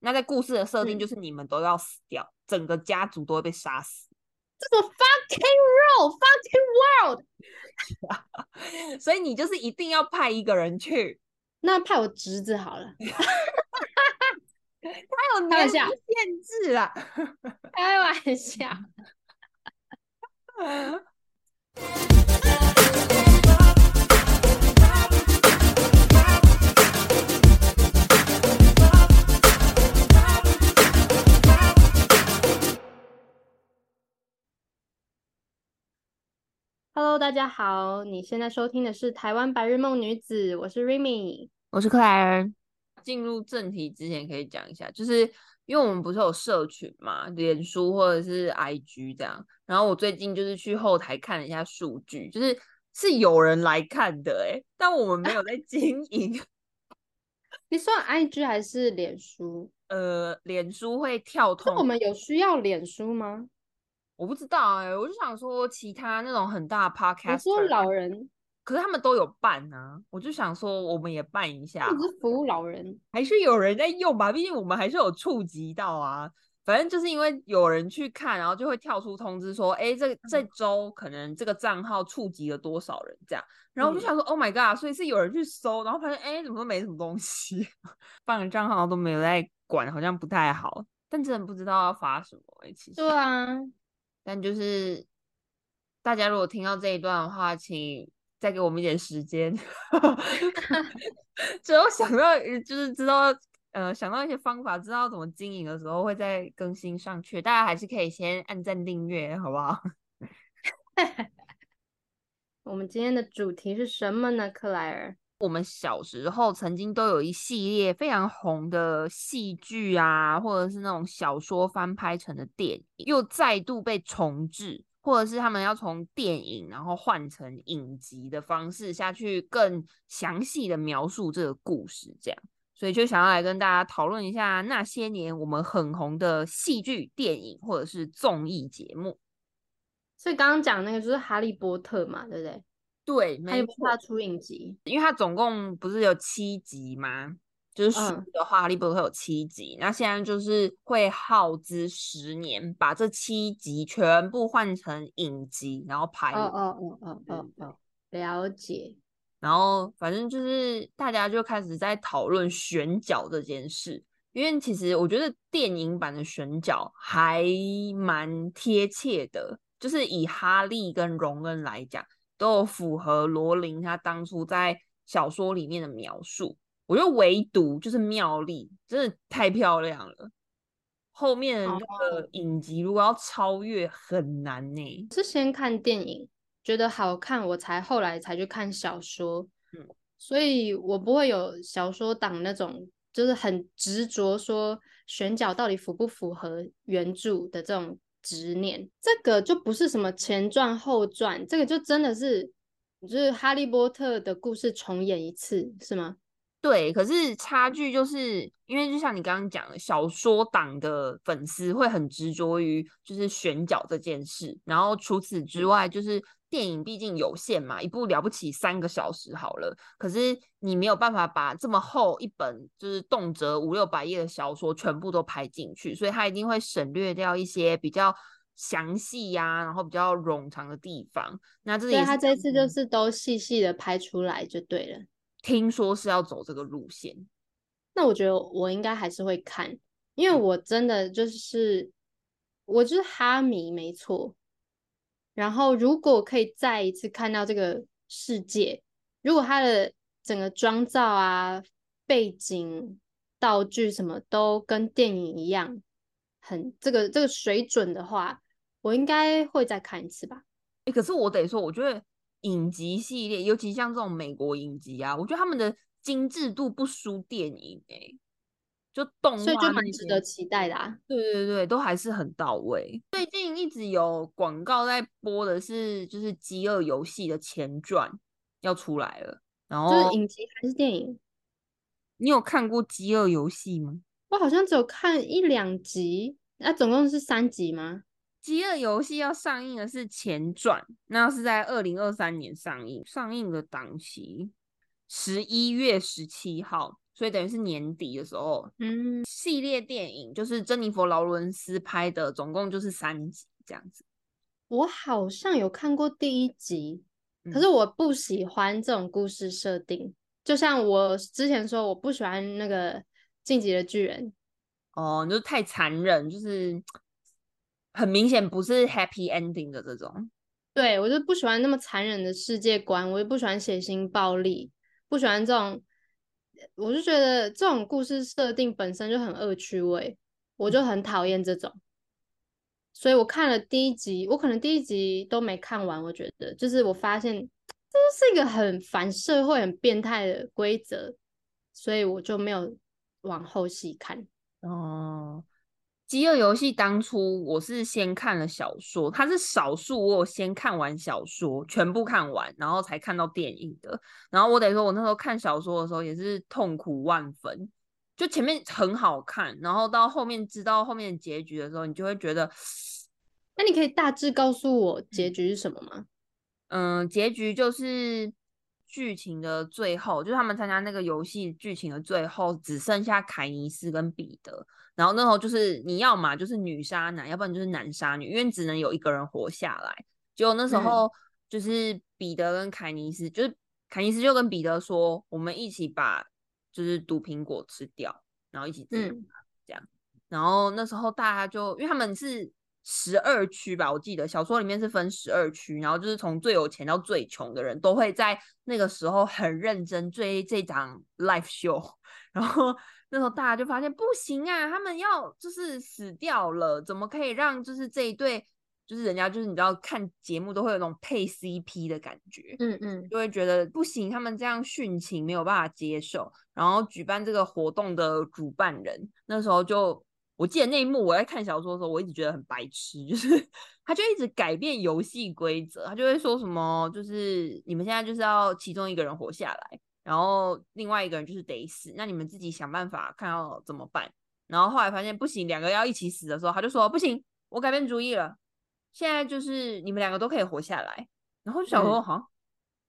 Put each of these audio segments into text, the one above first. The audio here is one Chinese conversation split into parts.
那在故事的设定嗯就是你们都要死掉，整个家族都会被杀死。这个 fucking world fucking world，所以你就是一定要派一个人去，那派我侄子好了，他有年龄限制啊。开玩笑。Hello，大家好，你现在收听的是台湾白日梦女子，我是 Remy。我是克莱尔。进入正题之前，可以讲一下，就是因为我们不是有社群嘛，脸书或者是 IG 这样。然后我最近就是去后台看了一下数据，就是是有人来看的诶、但我们没有在经营。你算 IG 还是脸书？呃，脸书会跳通，那我们有需要脸书吗？我不知道哎、我就想说其他那种很大的你说 podcast，老人，可是他们都有办啊，我就想说我们也办一下服务老人。还是有人在用吧，毕竟我们还是有触及到啊。反正就是因为有人去看，然后就会跳出通知说，哎，这这周可能这个账号触及了多少人这样。然后我就嗯想说、o h my god！所以是有人去搜，然后发现，哎，怎么都没什么东西，办个账号都没有在管，好像不太好。但真的不知道要发什么哎、其实。对啊，但就是大家如果听到这一段的话，请再给我们一点时间。只有想到呃就是知道呃想到一些方法，知道怎么经营的时候，会再更新上去。大家还是可以先按赞订阅，好不好？我们今天的主题是什么呢？克莱尔，我们小时候曾经都有一系列非常红的戏剧啊，或者是那种小说翻拍成的电影，又再度被重制，或者是他们要从电影然后换成影集的方式下去更详细的描述这个故事，这样。所以就想要来跟大家讨论一下那些年我们很红的戏剧、电影或者是综艺节目。所以刚刚讲那个就是哈利波特嘛，对不对？对，哈没错利波特，出影集，因为他总共不是有七集吗？就是书嗯的话，哈利波特有七集，那现在就是会耗资十年，把这七集全部换成影集，然后拍哦。哦哦哦哦哦，了解。然后反正就是大家就开始在讨论选角这件事，因为其实我觉得电影版的选角还蛮贴切的，就是以哈利跟荣恩来讲，都有符合罗琳她当初在小说里面的描述。我觉得唯独就是妙丽真的太漂亮了，后面的那个影集如果要超越很难呢、我是先看电影，觉得好看，我才后来才去看小说。嗯，所以我不会有小说党那种，就是很执着说选角到底符不符合原著的这种执念。这个就不是什么前传后传，这个就真的是就是哈利波特的故事重演一次，是吗？对，可是差距就是因为就像你刚刚讲的，小说党的粉丝会很执着于就是选角这件事，然后除此之外，就是电影毕竟有限嘛，一部了不起三个小时好了，可是你没有办法把这么厚一本就是动辄五六百页的小说全部都拍进去，所以他一定会省略掉一些比较详细呀、然后比较冗长的地方。那这所以也是当他这次就是都细细的拍出来就对了。听说是要走这个路线。那我觉得我应该还是会看，因为嗯我真的就是我就是哈迷，没错。然后如果可以再一次看到这个世界，如果它的整个妆造啊、背景、道具什么都跟电影一样，很这个这个水准的话，我应该会再看一次吧。欸，可是我得说，我觉得影集系列，尤其像这种美国影集啊，我觉得他们的精致度不输电影诶、就动所以就蛮值得期待的啊。对对对，都还是很到位。最近一直有广告在播的是，就是《饥饿游戏》的前传要出来了。然就是影集还是电影，你有看过《饥饿游戏》吗？我好像只有看一两集，那、总共是三集吗？《饥饿游戏》要上映的是前传，那是在二零二三年上映，上映的档期十一月十七号，所以等于是年底的时候，嗯，系列电影就是珍妮佛劳伦斯拍的，总共就是三集这样子。我好像有看过第一集，可嗯是我不喜欢这种故事设定。就像我之前说，我不喜欢那个《晋级的巨人》，哦，就是太残忍，就是很明显不是 happy ending 的这种。对我就不喜欢那么残忍的世界观，我也不喜欢血腥暴力，不喜欢这种，我就觉得这种故事设定本身就很恶趣味，我就很讨厌这种。所以我看了第一集，我可能第一集都没看完，我觉得就是我发现这就是一个很反社会、很变态的规则，所以我就没有往后细看。哦，饥饿游戏当初我是先看了小说，它是少数我有先看完小说，全部看完，然后才看到电影的。然后我得说，我那时候看小说的时候也是痛苦万分，就前面很好看，然后到后面知道后面的结局的时候，你就会觉得，那你可以大致告诉我结局是什么吗？嗯，结局就是剧情的最后，就是他们参加那个游戏剧情的最后，只剩下凯尼斯跟彼得。然后那时候就是你要嘛就是女杀男，要不然就是男杀女，因为只能有一个人活下来。结果那时候就是彼得跟凯尼斯，就是凯尼斯就跟彼得说，我们一起把就是毒苹果吃掉，然后一起自杀嗯这样。然后那时候大家就因为他们是十二区吧，我记得小说里面是分十二区，然后就是从最有钱到最穷的人都会在那个时候很认真追这场 live show，然后那时候大家就发现不行啊，他们要就是死掉了，怎么可以让就是这一对就是人家就是你知道看节目都会有那种配 CP 的感觉，嗯嗯就会觉得不行，他们这样殉情没有办法接受。然后举办这个活动的主办人那时候就，我记得那一幕我在看小说的时候，我一直觉得很白痴，就是 他就一直改变游戏规则，他就会说什么，就是你们现在就是要其中一个人活下来，然后另外一个人就是得死，那你们自己想办法看要怎么办。然后后来发现不行，两个要一起死的时候，他就说不行，我改变主意了，现在就是你们两个都可以活下来。然后就想说，嗯哈、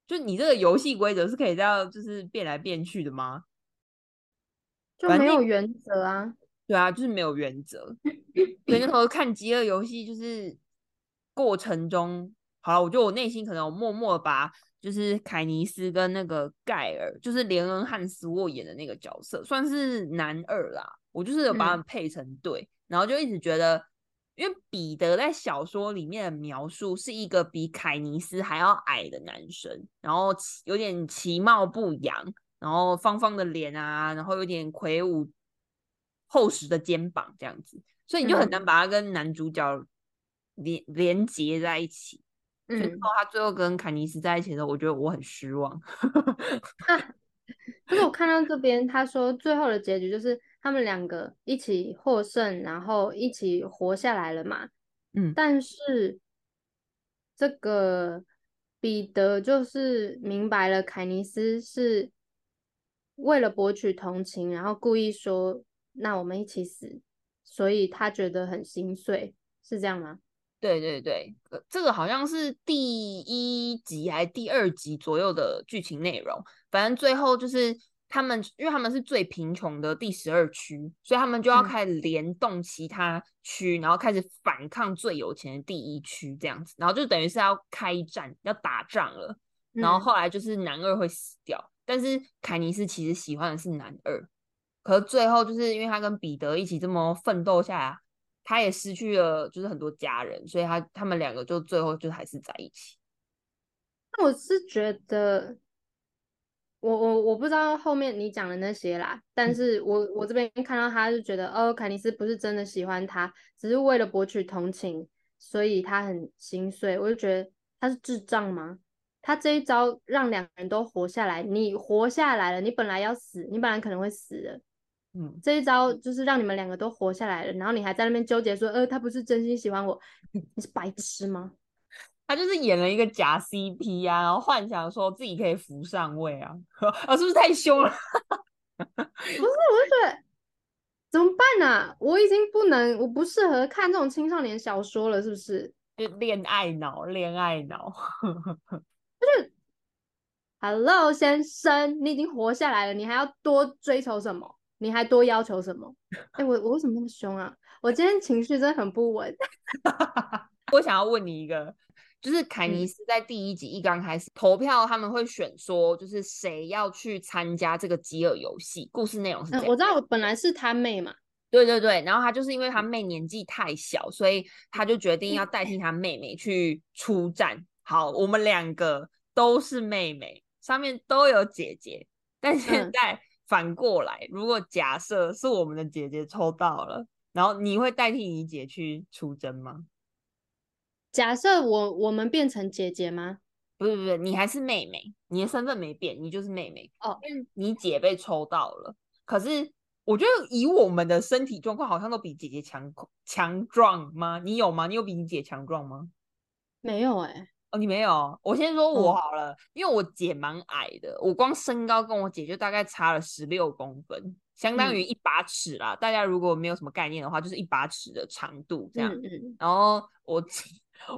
就你这个游戏规则是可以这样就是变来变去的吗？就没有原则啊。对啊，就是没有原则。所以那时候看《饥饿游戏》，就是过程中，好了，我觉得我内心可能有默默把就是凯尼斯跟那个盖尔，就是连恩汉斯沃演的那个角色，算是男二啦。我就是有把他们配成对，然后就一直觉得，因为彼得在小说里面的描述是一个比凯尼斯还要矮的男生，然后有点其貌不扬，然后方方的脸啊，然后有点魁梧厚实的肩膀这样子，所以你就很难嗯把他跟男主角连连接在一起。嗯到，他最后跟凯尼斯在一起的时候，我觉得我很失望。可是我看到这边，他说最后的结局就是他们两个一起获胜，然后一起活下来了嘛。嗯但是这个彼得就是明白了，凯尼斯是为了博取同情，然后故意说“那我们一起死”，所以他觉得很心碎，是这样吗？对对对，呃这个好像是第一集还是第二集左右的剧情内容。反正最后就是他们，因为他们是最贫穷的第十二区，所以他们就要嗯开始联动其他区，然后开始反抗最有钱的第一区这样子。然后就等于是要开战，要打仗了。然后嗯后来就是男二会死掉，但是凯尼斯其实喜欢的是男二，可是最后就是因为他跟彼得一起这么奋斗下来，他也失去了就是很多家人，所以他他们两个就最后就还是在一起。那我是觉得，我我我不知道后面你讲的那些啦，但嗯是我我这边看到他就觉得，哦，凯尼斯不是真的喜欢他，只是为了博取同情，所以他很心碎。我就觉得他是智障吗？他这一招让两个人都活下来，你活下来了，你本来要死，你本来可能会死的，嗯，这一招就是让你们两个都活下来了，然后你还在那边纠结说，呃，他不是真心喜欢我，你是白痴吗？他就是演了一个假 CP 啊，然后幻想说自己可以扶上位啊，啊，是不是太凶了？不是，我就觉得怎么办呢、我已经不能，我不适合看这种青少年小说了，是不是？就恋爱脑，恋爱脑。就是 Hello，先生，你已经活下来了，你还要多追求什么？你还多要求什么？哎，我我为什么那么凶啊？我今天情绪真的很不稳。我想要问你一个，就是凯尼斯在第一集一刚开始投票，他们会选说，就是谁要去参加这个饥饿游戏？故事内容是这样。我知道，本来是他妹嘛。对对对，然后他就是因为他妹年纪太小，所以他就决定要代替他妹妹去出战。好，我们两个都是妹妹，上面都有姐姐，但现在。反过来，如果假设是我们的姐姐抽到了，然后你会代替你姐去出征吗？假设我我们变成姐姐吗？不是不是，你还是妹妹，你的身份没变，你就是妹妹哦。因为你姐被抽到了，可是我觉得以我们的身体状况，好像都比姐姐强强壮吗？你有吗？你有比你姐强壮吗？没有哎。哦，你没有，我先说我好了，因为我姐蛮矮的，我光身高跟我姐就大概差了十六公分，相当于一把尺啦。大家如果没有什么概念的话，就是一把尺的长度这样。然后我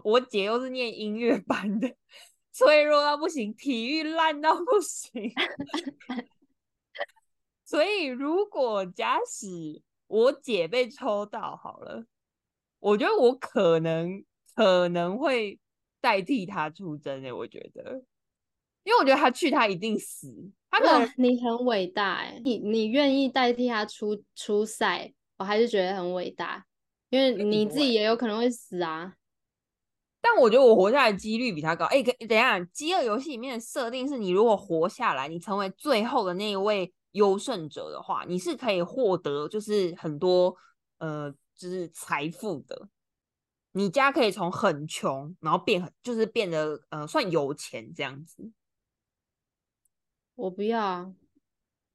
我姐又是念音乐班的，脆弱到不行，体育烂到不行。所以如果假使我姐被抽到好了，我觉得我可能可能会。代替他出征诶，我觉得，因为我觉得他去他一定死。他可能，你很伟大哎，你你愿意代替他出出赛，我还是觉得很伟大，因为你自己也有可能会死啊。但我觉得我活下来几率比他高。哎，等一下，饥饿游戏里面的设定是你如果活下来，你成为最后的那一位优胜者的话，你是可以获得就是很多呃就是财富的。你家可以从很穷，然后变很，就是变得呃算有钱这样子。我不要啊！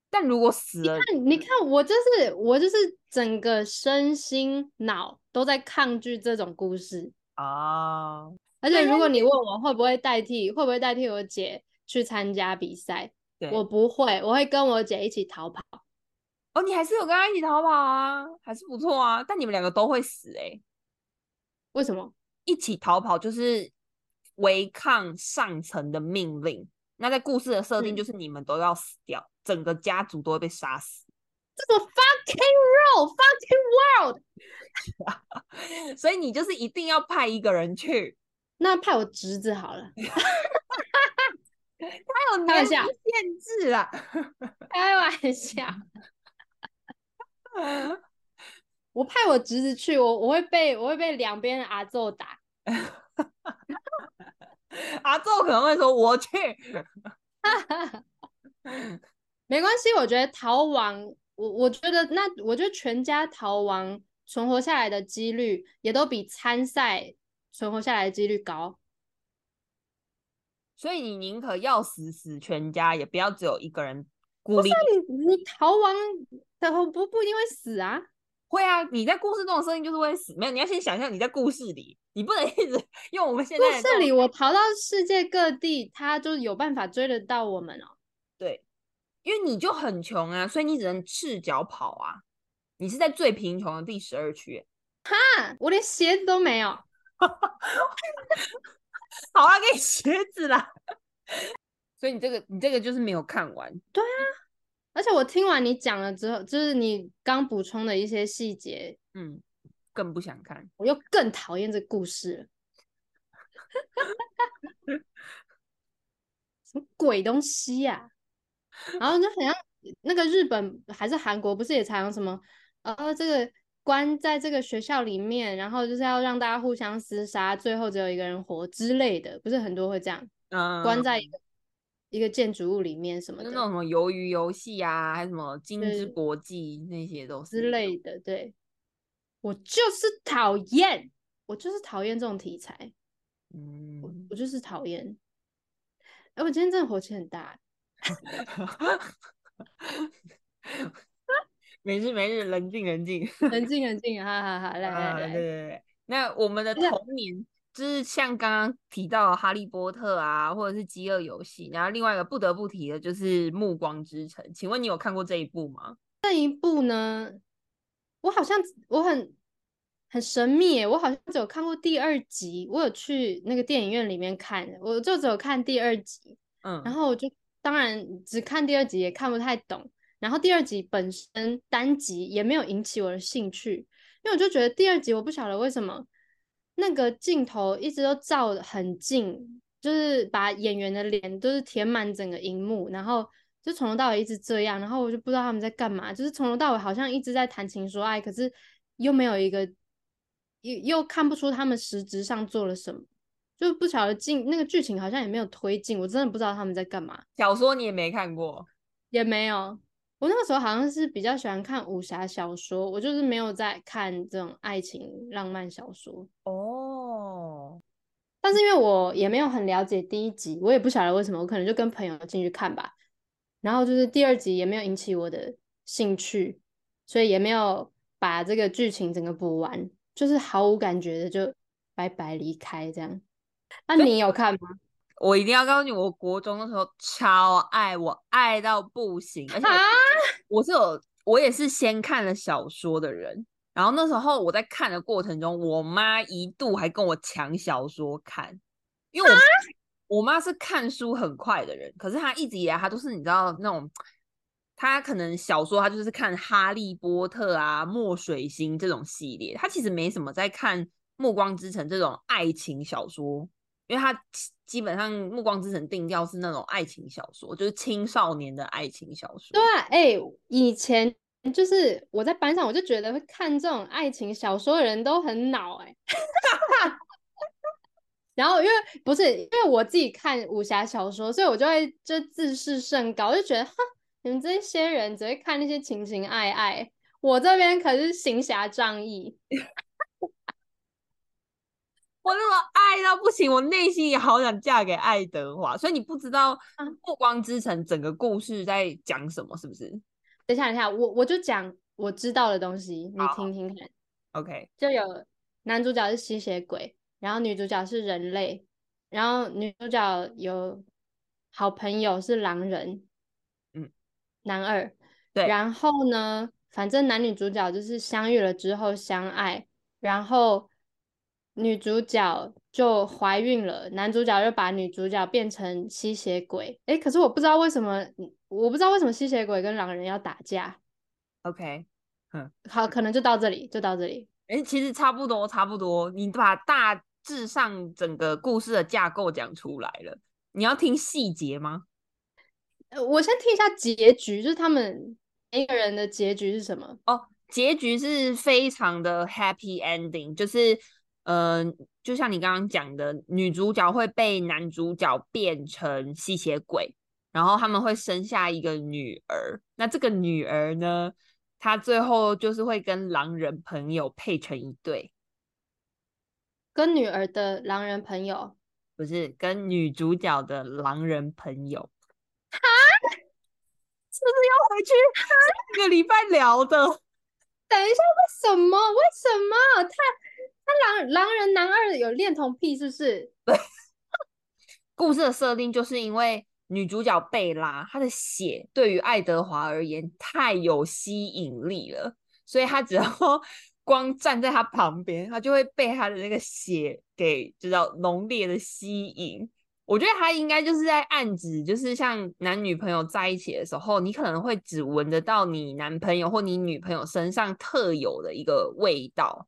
但如果死了，你看我就是我就是整个身心脑都在抗拒这种故事啊！而且如果你问我会不会代替，会不会代替我姐去参加比赛，我不会，我会跟我姐一起逃跑。哦，你还是有跟她一起逃跑啊，还是不错啊。但你们两个都会死哎。为什么一起逃跑就是违抗上层的命令？那在故事的设定就是你们都要死掉，整个家族都会被杀死。这个 fucking world fucking world，所以你就是一定要派一个人去。那派我侄子好了。他有年龄限制啊，开玩笑。我派我侄子去，我我会被我会被两边阿揍打，阿揍可能会说我去，没关系，我觉得逃亡，我我觉得那我觉得全家逃亡存活下来的几率也都比参赛存活下来的几率高，所以你宁可要死死全家，也不要只有一个人孤立。你你逃亡的不不一定会死啊。会啊，你在故事中的设定就是会死，没有，你要先想象你在故事里，你不能一直用我们现在故事里我逃到世界各地，他就有办法追得到我们哦。对，因为你就很穷啊，所以你只能赤脚跑啊。你是在最贫穷的第十二区，哈，我连鞋子都没有。好啊，给你鞋子啦。所以你这个你这个就是没有看完。对啊。而且我听完你讲了之后，就是你刚补充的一些细节，嗯，更不想看，我又更讨厌这故事了。什么鬼东西呀？然后就好像那个日本还是韩国，不是也常什么呃，这个关在这个学校里面，然后就是要让大家互相厮杀，最后只有一个人活之类的，不是很多会这样，嗯，关在一个。一个建筑物里面什么的，那种什么鱿鱼游戏啊，还是什么金之国际那些都是之类的。对，我就是讨厌，我就是讨厌这种题材。嗯，我我就是讨厌。哎，我今天真的火气很大。没事没事，冷静冷静，冷静冷静，哈哈哈，来来来，对对对，那我们的童年。就是像刚刚提到《哈利波特》啊，或者是《饥饿游戏》，然后另外一个不得不提的就是《暮光之城》。请问你有看过这一部吗？这一部呢，我好像我很很神秘耶，我好像只有看过第二集，我有去那个电影院里面看，我就只有看第二集。嗯，然后我就当然只看第二集也看不太懂，然后第二集本身单集也没有引起我的兴趣，因为我就觉得第二集我不晓得为什么那个镜头一直都照得很近，就是把演员的脸都是填满整个荧幕，然后就从头到尾一直这样，然后我就不知道他们在干嘛，就是从头到尾好像一直在谈情说爱，可是又没有一个又又看不出他们实质上做了什么。就不晓得进那个剧情好像也没有推进，我真的不知道他们在干嘛。小说你也没看过，也没有。我那个时候好像是比较喜欢看武侠小说，我就是没有在看这种爱情浪漫小说。哦，但是因为我也没有很了解第一集，我也不晓得为什么，我可能就跟朋友进去看吧。然后就是第二集也没有引起我的兴趣，所以也没有把这个剧情整个补完，就是毫无感觉的就拜拜离开这样。那你有看吗？我一定要告诉你，我国中的时候超爱，我爱到不行，而且我是有，我也是先看了小说的人。然后那时候我在看的过程中，我妈一度还跟我抢小说看，因为我我妈是看书很快的人，可是她一直以来她都是你知道那种，她可能小说她就是看《哈利波特》啊、《墨水星》这种系列，她其实没什么在看《暮光之城》这种爱情小说。因为他基本上《暮光之城》定调是那种爱情小说，就是青少年的爱情小说。对啊，哎，以前就是我在班上，我就觉得会看这种爱情小说的人都很脑哎。然后因为不是因为我自己看武侠小说，所以我就会就自视甚高，就觉得哈，你们这些人只会看那些情情爱爱，我这边可是行侠仗义。我那么爱到不行，我内心也好想嫁给爱德华。所以你不知道《暮光之城》整个故事在讲什么，是不是？等一下，等一下，我我就讲我知道的东西，你听听看。OK，就有男主角是吸血鬼，然后女主角是人类，然后女主角有好朋友是狼人，嗯，男二。对，然后呢，反正男女主角就是相遇了之后相爱，然后。女主角就怀孕了，男主角就把女主角变成吸血鬼。哎，可是我不知道为什么，我不知道为什么吸血鬼跟狼人要打架。OK，嗯，好，可能就到这里，就到这里。哎，其实差不多，差不多。你把大致上整个故事的架构讲出来了，你要听细节吗？呃，我先听一下结局，就是他们一个人的结局是什么？哦，结局是非常的 happy ending，就是。嗯，就像你刚刚讲的，女主角会被男主角变成吸血鬼，然后他们会生下一个女儿。那这个女儿呢，她最后就是会跟狼人朋友配成一对。跟女儿的狼人朋友？不是，跟女主角的狼人朋友。哈？是不是要回去上个礼拜聊的？等一下，为什么？为什么？他？狼人男二有恋童癖是不是？故事的设定就是因为女主角贝拉，她的血对于爱德华而言太有吸引力了，所以他只要光站在他旁边，他就会被他的那个血给知道浓烈的吸引。我觉得他应该就是在暗指，就是像男女朋友在一起的时候，你可能会只闻得到你男朋友或你女朋友身上特有的一个味道。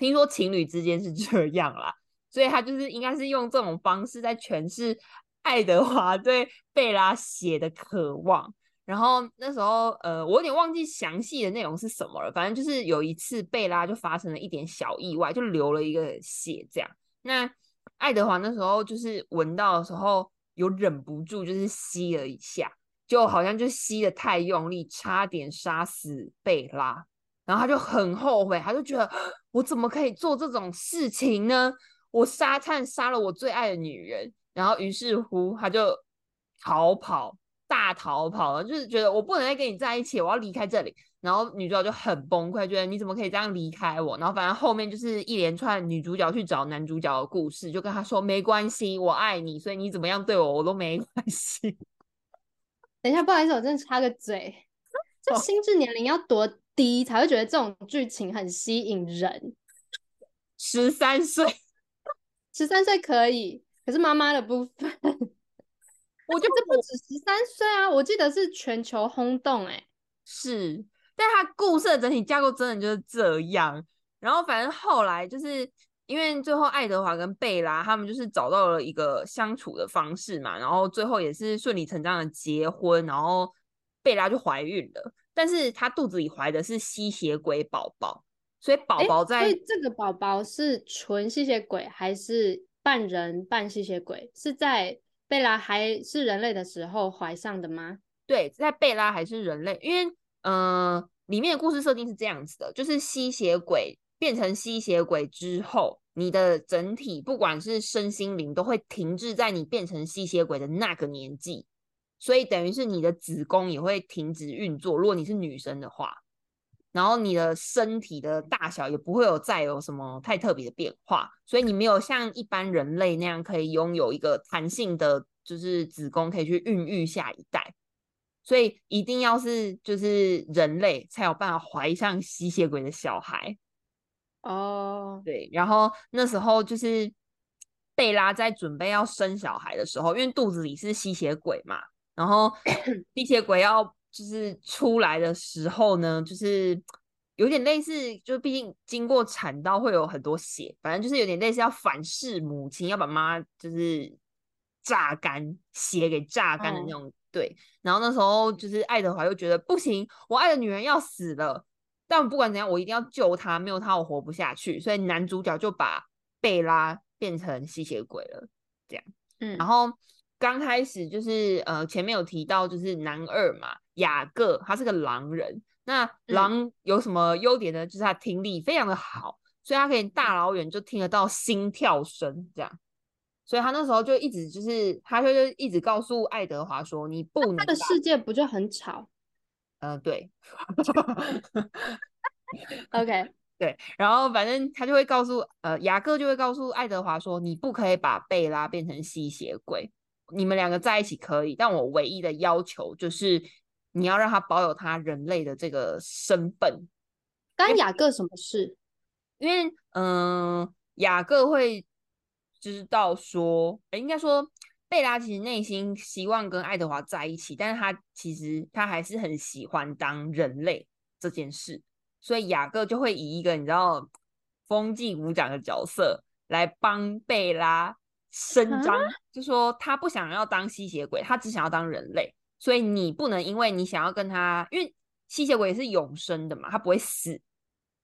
听说情侣之间是这样啦，所以他就是应该是用这种方式在诠释爱德华对贝拉血的渴望。然后那时候，呃，我有点忘记详细的内容是什么了。反正就是有一次贝拉就发生了一点小意外，就流了一个血这样。那爱德华那时候就是闻到的时候有忍不住就是吸了一下，就好像就吸的太用力，差点杀死贝拉。然后他就很后悔，他就觉得我怎么可以做这种事情呢？我杀灿杀了我最爱的女人，然后于是乎他就逃跑，大逃跑了，就是觉得我不能再跟你在一起，我要离开这里。然后女主角就很崩溃，觉得你怎么可以这样离开我？然后反正后面就是一连串女主角去找男主角的故事，就跟他说没关系，我爱你，所以你怎么样对我我都没关系。等一下，不好意思，我真的插个嘴，这心智年龄要多？低才会觉得这种剧情很吸引人。十三岁，十三岁可以，可是妈妈的部分，我觉得不止十三岁啊，我记得是全球轰动哎、是，但它故事的整体架构真的就是这样。然后反正后来就是因为最后爱德华跟贝拉他们就是找到了一个相处的方式嘛，然后最后也是顺理成章的结婚，然后贝拉就怀孕了，但是她肚子里怀的是吸血鬼宝宝，所以宝宝在所以这个宝宝是纯吸血鬼还是半人半吸血鬼？是在贝拉还是人类的时候怀上的吗？对，在贝拉还是人类，因为呃，里面的故事设定是这样子的，就是吸血鬼变成吸血鬼之后，你的整体不管是身心灵都会停滞在你变成吸血鬼的那个年纪，所以等于是你的子宫也会停止运作。如果你是女生的话，然后你的身体的大小也不会有再有什么太特别的变化，所以你没有像一般人类那样可以拥有一个弹性的，就是子宫可以去孕育下一代。所以一定要是就是人类才有办法怀上吸血鬼的小孩。哦，对，然后那时候就是贝拉在准备要生小孩的时候，因为肚子里是吸血鬼嘛，然后吸血鬼要就是出来的时候呢，就是有点类似，就毕竟经过产道会有很多血，反正就是有点类似要反噬母亲，要把妈就是榨干，血给榨干的那哦种。对，然后那时候就是爱德华又觉得不行，我爱的女人要死了。但不管怎样，我一定要救她，没有她我活不下去。所以男主角就把贝拉变成吸血鬼了。这样嗯，然后刚开始就是呃前面有提到就是男二嘛，雅各他是个狼人。那嗯狼有什么优点呢？就是他听力非常的好，所以他可以大老远就听得到心跳声这样。所以他那时候就一直就是他就就一直告诉爱德华说：“你不能他的世界不就很吵呃对。”？OK，对，然后反正他就会告诉呃雅各就会告诉爱德华说，你不可以把贝拉变成吸血鬼，你们两个在一起可以，但我唯一的要求就是你要让他保有他人类的这个身份，干雅各什么事？因为嗯、呃雅各会知道说，诶应该说贝拉其实内心希望跟爱德华在一起，但是他其实他还是很喜欢当人类这件事，所以雅各就会以一个你知道风纪股长的角色来帮贝拉伸啊？张，就说他不想要当吸血鬼，他只想要当人类，所以你不能因为你想要跟他，因为吸血鬼是永生的嘛，他不会死，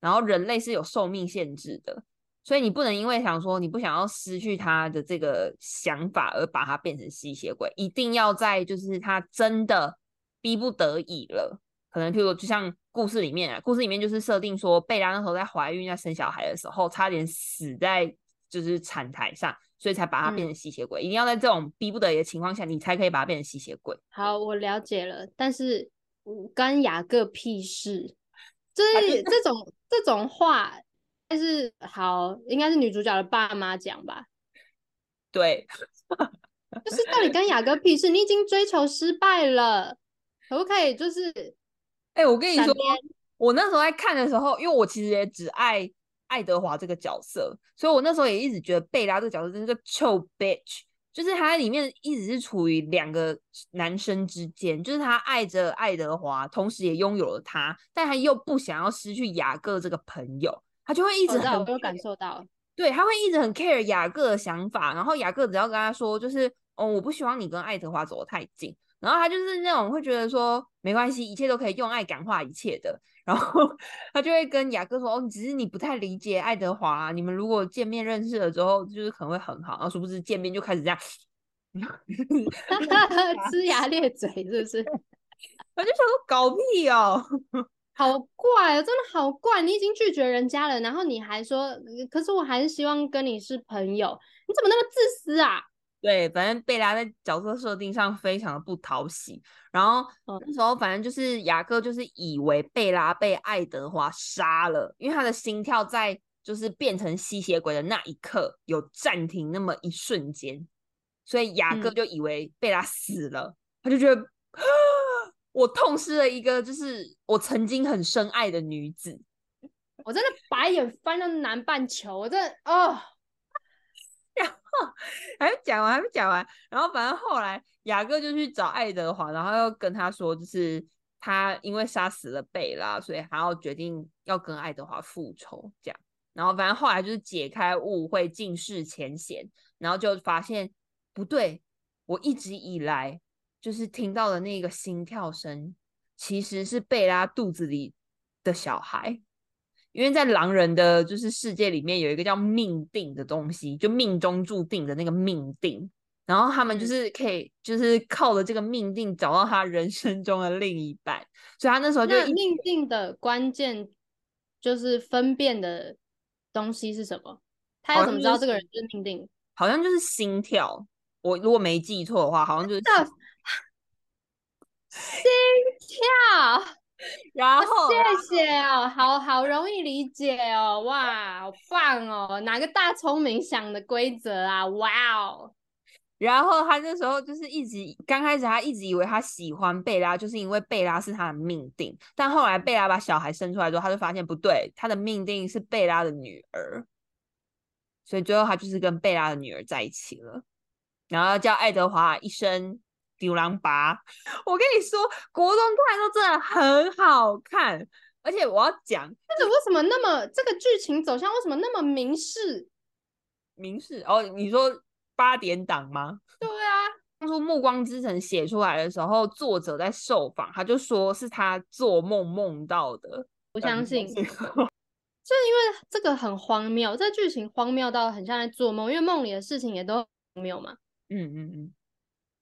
然后人类是有寿命限制的，所以你不能因为想说你不想要失去他的这个想法而把他变成吸血鬼，一定要在就是他真的逼不得已了，可能譬如就像故事里面啊，故事里面就是设定说贝拉那时候在怀孕在生小孩的时候，差点死在就是产台上，所以才把他变成吸血鬼。一定要在这种逼不得已的情况下，你才可以把他变成吸血鬼。好，我了解了，但是嗯干雅各屁事，就是这种这种话，但是好，应该是女主角的爸妈讲吧。对，就是到底干雅各屁事？你已经追求失败了，可不可以就是哎、我跟你说，我那时候在看的时候，因为我其实也只爱爱德华这个角色，所以我那时候也一直觉得贝拉这个角色真是个臭 bitch，就是他在里面一直是处于两个男生之间，就是他爱着爱德华，同时也拥有了他，但他又不想要失去雅各这个朋友，他就会一直我知道，很我有感受到，对，他会一直很 care 雅各的想法，然后雅各只要跟他说，就是哦，我不希望你跟爱德华走得太近，然后他就是那种会觉得说没关系，一切都可以用爱感化一切的，然后他就会跟雅各说，哦，只是你不太理解爱德华、啊，你们如果见面认识了之后，就是可能会很好，然后殊不知见面就开始这样 呲牙咧嘴是不是？我就想说搞屁哦，好怪哦，真的好怪！你已经拒绝人家了，然后你还说，呃可是我还是希望跟你是朋友，你怎么那么自私啊？对，反正贝拉在角色设定上非常的不讨喜，然后嗯那时候反正就是雅各就是以为贝拉被爱德华杀了，因为他的心跳在就是变成吸血鬼的那一刻有暂停那么一瞬间，所以雅各嗯。就以为贝拉死了，他就觉得我痛失了一个就是我曾经很深爱的女子，我真的白眼翻到南半球，我真的哦，然后还没讲完，还没讲完。然后反正后来雅各就去找爱德华，然后又跟他说，就是他因为杀死了贝拉，所以还要决定要跟爱德华复仇，这样。然后反正后来就是解开误会，尽释前嫌，然后就发现不对，我一直以来就是听到的那个心跳声，其实是贝拉肚子里的小孩。因为在狼人的就是世界里面有一个叫命定的东西，就命中注定的那个命定，然后他们就是可以就是靠着这个命定找到他人生中的另一半，所以他那时候就命定的关键就是分辨的东西是什么？他要怎么知道这个人就是命定？好像就是心跳，我如果没记错的话，好像就是心跳。然后谢谢哦，好好容易理解哦，哇，好棒哦，哪个大聪明想的规则啊？哇哦！然后他那时候就是一直刚开始他一直以为他喜欢贝拉，就是因为贝拉是他的命定。但后来贝拉把小孩生出来之后，他就发现不对，他的命定是贝拉的女儿，所以最后他就是跟贝拉的女儿在一起了，然后叫爱德华一生。丢狼拔，我跟你说，国中看都真的很好看，而且我要讲，但是为什么那么这个剧情走向为什么那么明示？明示哦，你说八点档吗？对啊，当初《暮光之城》写出来的时候，作者在受访，他就说是他做梦梦到的。我相信，就因为这个很荒谬，这剧情荒谬到很像在做梦，因为梦里的事情也都荒谬嘛。嗯嗯嗯。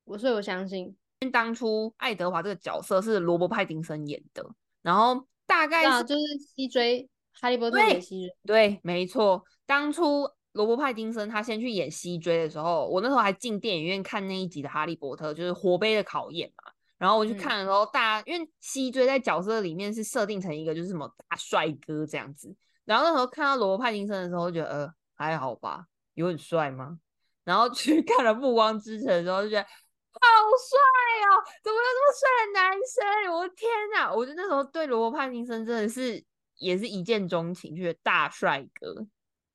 我所以我相信，因为当初爱德华这个角色是罗伯·派丁森演的，然后大概是就是西追哈利波特的西追，对，没错。当初罗伯·派丁森他先去演西追的时候，我那时候还进电影院看那一集的哈利波特，就是火杯的考验嘛。然后我去看的时候，大家因为西追在角色里面是设定成一个就是什么大帅哥这样子，然后那时候看到罗伯·派丁森的时候，觉得呃还好吧，有很帅吗？然后去看了《暮光之城》的时候，就觉得。好帅哦！怎么有这么帅的男生？我的天哪！我觉得那时候对罗伯·帕丁森真的是也是一见钟情，觉得大帅哥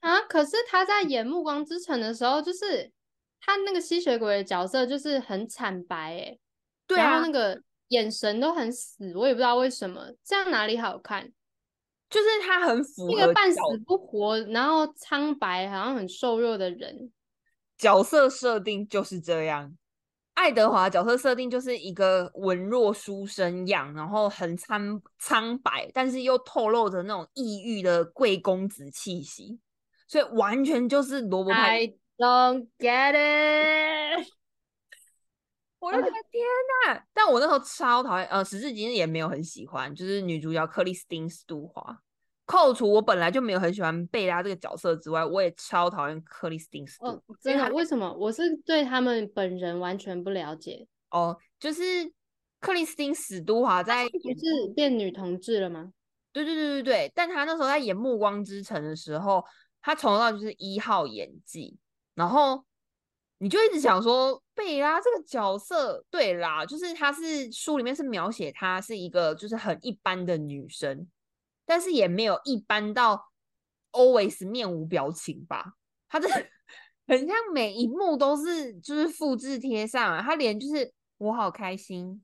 啊！可是他在演《暮光之城》的时候，就是他那个吸血鬼的角色就是很惨白哎，对啊，那个眼神都很死，我也不知道为什么这样哪里好看？就是他很符合那个半死不活，然后苍白，好像很瘦弱的人，角色设定就是这样。爱德华角色设定就是一个文弱书生样，然后很苍苍白，但是又透露着那种抑郁的贵公子气息，所以完全就是罗伯派。I don't get it！我的天呐！但我那时候超讨厌，呃，时至今日也没有很喜欢，就是女主角克里斯汀·斯杜华。扣除我本来就没有很喜欢贝拉这个角色之外，我也超讨厌克里斯汀斯。哦，真的？为什么？我是对他们本人完全不了解。哦，就是克里斯汀史都华在不是变女同志了吗？对对对对对。但他那时候在演《暮光之城》的时候，他从头到就是一号演技。然后你就一直想说，贝拉这个角色，对啦，就是她是书里面是描写她是一个就是很一般的女生。但是也没有一般到 always 面无表情吧，他的很像每一幕都是就是复制贴上，啊他连就是我好开心，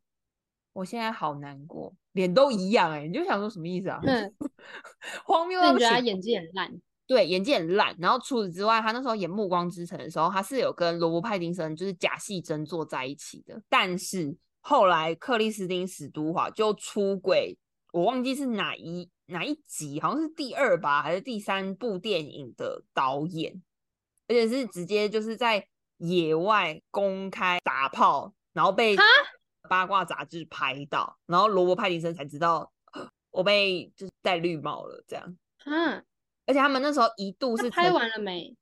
我现在好难过，脸都一样哎，你就想说什么意思啊？嗯，荒谬到觉得。他演技很烂，对，演技很烂。然后除此之外，他那时候演《暮光之城》的时候，他是有跟罗伯·派丁森就是假戏真做在一起的。但是后来克里斯汀·史都华就出轨，我忘记是哪一。哪一集好像是第二吧，还是第三部电影的导演，而且是直接就是在野外公开打炮，然后被八卦杂志拍到，然后罗伯·派丁森才知道我被就是戴绿帽了这样。嗯，而且他们那时候一度是拍完了没？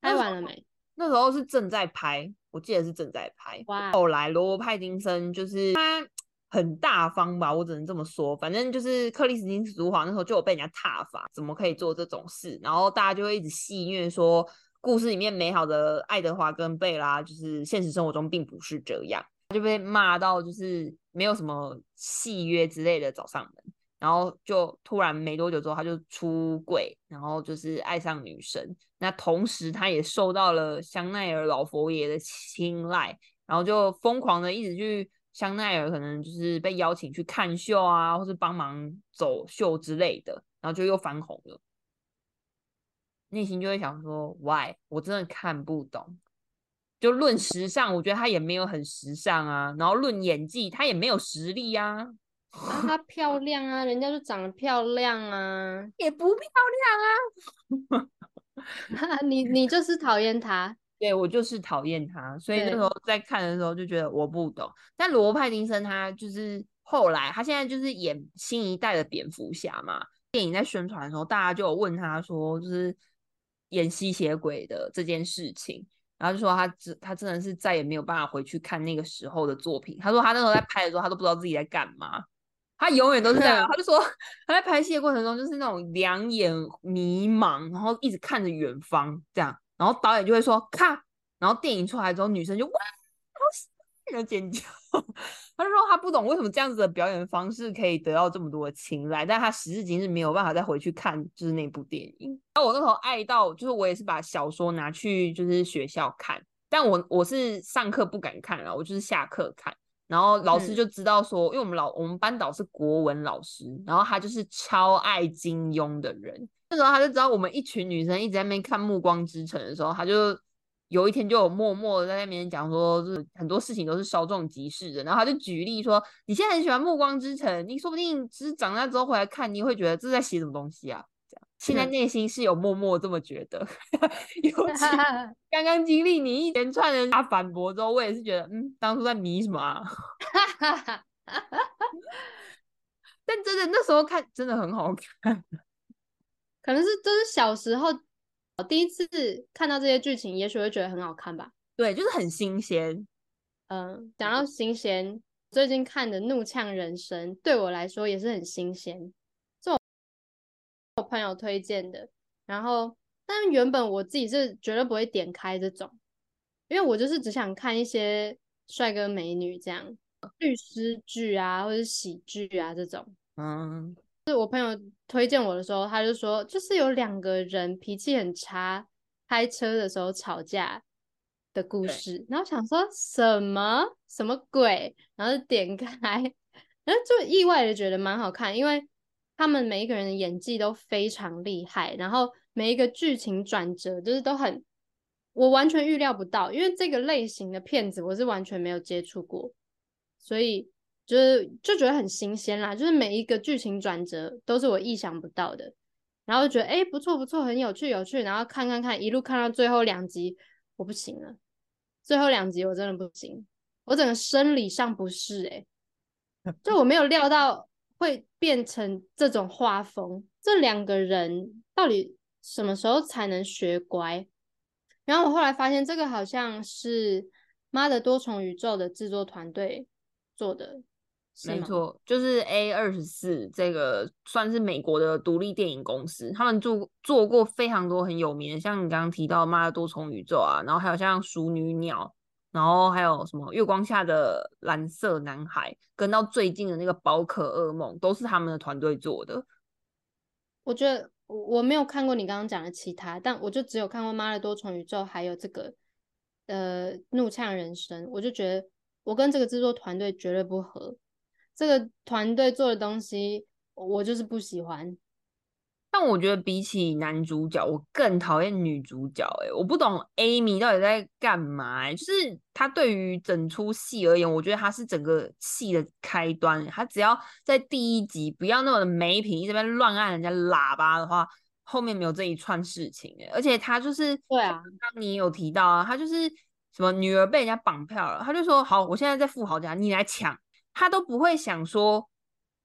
拍完了没？那时候是正在拍，我记得是正在拍。哇！后来罗伯·派丁森就是他。很大方吧，我只能这么说。反正就是克里斯汀·斯图华那时候就有被人家挞伐，怎么可以做这种事？然后大家就会一直戏谑说，故事里面美好的爱德华跟贝拉，就是现实生活中并不是这样，就被骂到就是没有什么契约之类的找上门。然后就突然没多久之后他就出轨，然后就是爱上女神。那同时他也受到了香奈儿老佛爷的青睐，然后就疯狂的一直去香奈儿，可能就是被邀请去看秀啊，或是帮忙走秀之类的，然后就又翻红了。内心就会想说，Why？我真的看不懂。就论时尚，我觉得他也没有很时尚啊。然后论演技，他也没有实力啊。啊，她漂亮啊，人家就长得漂亮啊，也不漂亮啊。你你就是讨厌她，对我就是讨厌他。所以那时候在看的时候就觉得我不懂。但罗派丁森他就是后来，他现在就是演新一代的蝙蝠侠嘛。电影在宣传的时候，大家就有问他说，就是。演吸血鬼的这件事情，然后就说他真他真的是再也没有办法回去看那个时候的作品。他说他那时候在拍的时候，他都不知道自己在干嘛，他永远都是这样。他就说他在拍戏的过程中就是那种两眼迷茫，然后一直看着远方这样。然后导演就会说看，然后电影出来之后，女生就哇，好喜欢，尖叫。他说他不懂为什么这样子的表演方式可以得到这么多的青睐，但他时至今日没有办法再回去看就是那部电影。那我那时候爱到，就是我也是把小说拿去就是学校看，但我我是上课不敢看了，我就是下课看。然后老师就知道说，因为我们老我们班导是国文老师，然后他就是超爱金庸的人。那时候他就知道我们一群女生一直在那边看《暮光之城》的时候，他就。有一天就有默默的在那边讲说，就是很多事情都是稍纵即逝的。然后他就举例说，你现在很喜欢《暮光之城》，你说不定只是长大之后回来看，你会觉得这是在写什么东西啊？这样，现在内心是有默默这么觉得。尤其 刚刚经历你一连串的他反驳之后，我也是觉得，嗯，当初在迷什么啊？但真的那时候看真的很好看，可能是都是小时候。第一次看到这些剧情，也许会觉得很好看吧？对，就是很新鲜。嗯，讲到新鲜，最近看的《怒呛人生》对我来说也是很新鲜，是我我朋友推荐的。然后，但原本我自己是绝对不会点开这种，因为我就是只想看一些帅哥美女这样，律师剧啊，或者喜剧啊这种。嗯。是我朋友推荐我的时候，他就说，就是有两个人脾气很差，开车的时候吵架的故事。然后想说什么什么鬼，然后就点开，然后就意外的觉得蛮好看，因为他们每一个人的演技都非常厉害，然后每一个剧情转折就是都很，我完全预料不到，因为这个类型的片子我是完全没有接触过，所以。就是就觉得很新鲜啦，就是每一个剧情转折都是我意想不到的，然后觉得哎不错不错，很有趣有趣，然后看看看一路看到最后两集，我不行了，最后两集我真的不行，我整个生理上不适哎，就我没有料到会变成这种画风，这两个人到底什么时候才能学乖？然后我后来发现这个好像是《妈的多重宇宙》的制作团队做的。没错，就是 A 二十四这个算是美国的独立电影公司，他们做做过非常多很有名的，像你刚刚提到《妈的多重宇宙》啊，然后还有像《熟女鸟》，然后还有什么《月光下的蓝色男孩》，跟到最近的那个《宝可噩梦》，都是他们的团队做的。我觉得我我没有看过你刚刚讲的其他，但我就只有看过《妈的多重宇宙》，还有这个呃《怒呛人生》，我就觉得我跟这个制作团队绝对不合。这个团队做的东西，我就是不喜欢。但我觉得比起男主角，我更讨厌女主角。哎，我不懂 Amy 到底在干嘛。就是她对于整出戏而言，我觉得她是整个戏的开端。她只要在第一集不要那么的没品，这边乱按人家喇叭的话，后面没有这一串事情。哎，而且她就是对啊，刚刚你有提到啊，她就是什么女儿被人家绑票了，她就说好，我现在在富豪家，你来抢。他都不会想说，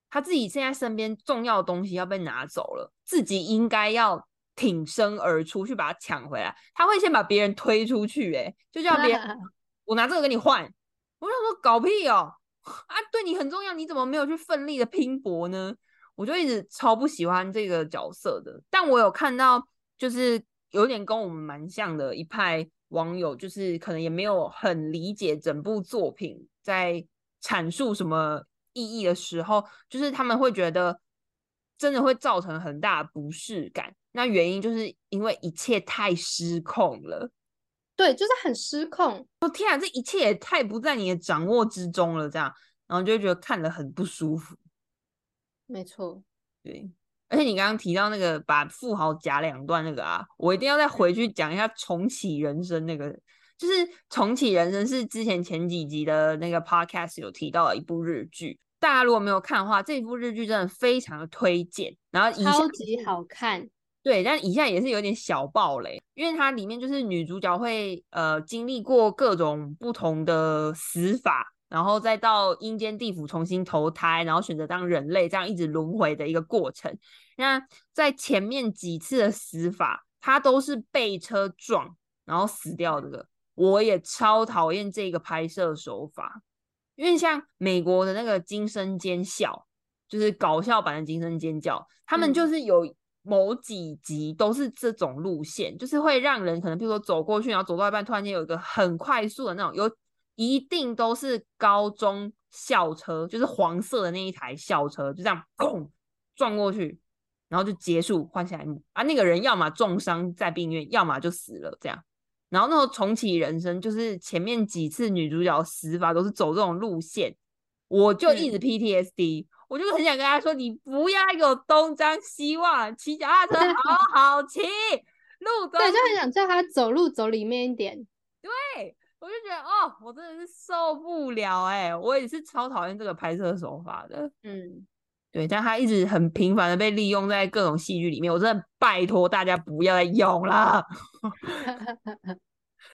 他自己现在身边重要的东西要被拿走了，自己应该要挺身而出去把它抢回来。他会先把别人推出去，哎，就叫别人 我拿这个跟你换。我想说搞屁哦，啊，对你很重要，你怎么没有去奋力的拼搏呢？我就一直超不喜欢这个角色的。但我有看到，就是有点跟我们蛮像的一派网友，就是可能也没有很理解整部作品在。阐述什么意义的时候，就是他们会觉得真的会造成很大的不适感。那原因就是因为一切太失控了。对，就是很失控。我天啊，这一切也太不在你的掌握之中了，这样，然后就会觉得看了很不舒服。没错，对。而且你刚刚提到那个把富豪夹两段那个啊，我一定要再回去讲一下重启人生那个，就是重启人生是之前前几集的那个 podcast 有提到的一部日剧。大家如果没有看的话，这部日剧真的非常的推荐。然后超级好看。对，但以下也是有点小暴雷，因为它里面就是女主角会呃经历过各种不同的死法，然后再到阴间地府重新投胎，然后选择当人类，这样一直轮回的一个过程。那在前面几次的死法，她都是被车撞然后死掉的。我也超讨厌这个拍摄手法，因为像美国的那个《惊声尖叫》，就是搞笑版的《惊声尖叫》，他们就是有。某几集都是这种路线，就是会让人可能，比如说走过去，然后走到一半，突然间有一个很快速的那种，有一定都是高中校车，就是黄色的那一台校车，就这样砰撞过去，然后就结束，换下一幕啊，那个人要么重伤在病院，要么就死了，这样。然后那时候重启人生，就是前面几次女主角死法都是走这种路线，我就一直 PTSD。我就很想跟他说：“你不要有东张西望，骑脚踏车好 好骑，路对，就很想叫他走路走里面一点。对，我就觉得哦，我真的是受不了哎，我也是超讨厌这个拍摄手法的。嗯，对，但他一直很频繁的被利用在各种戏剧里面，我真的拜托大家不要再用了。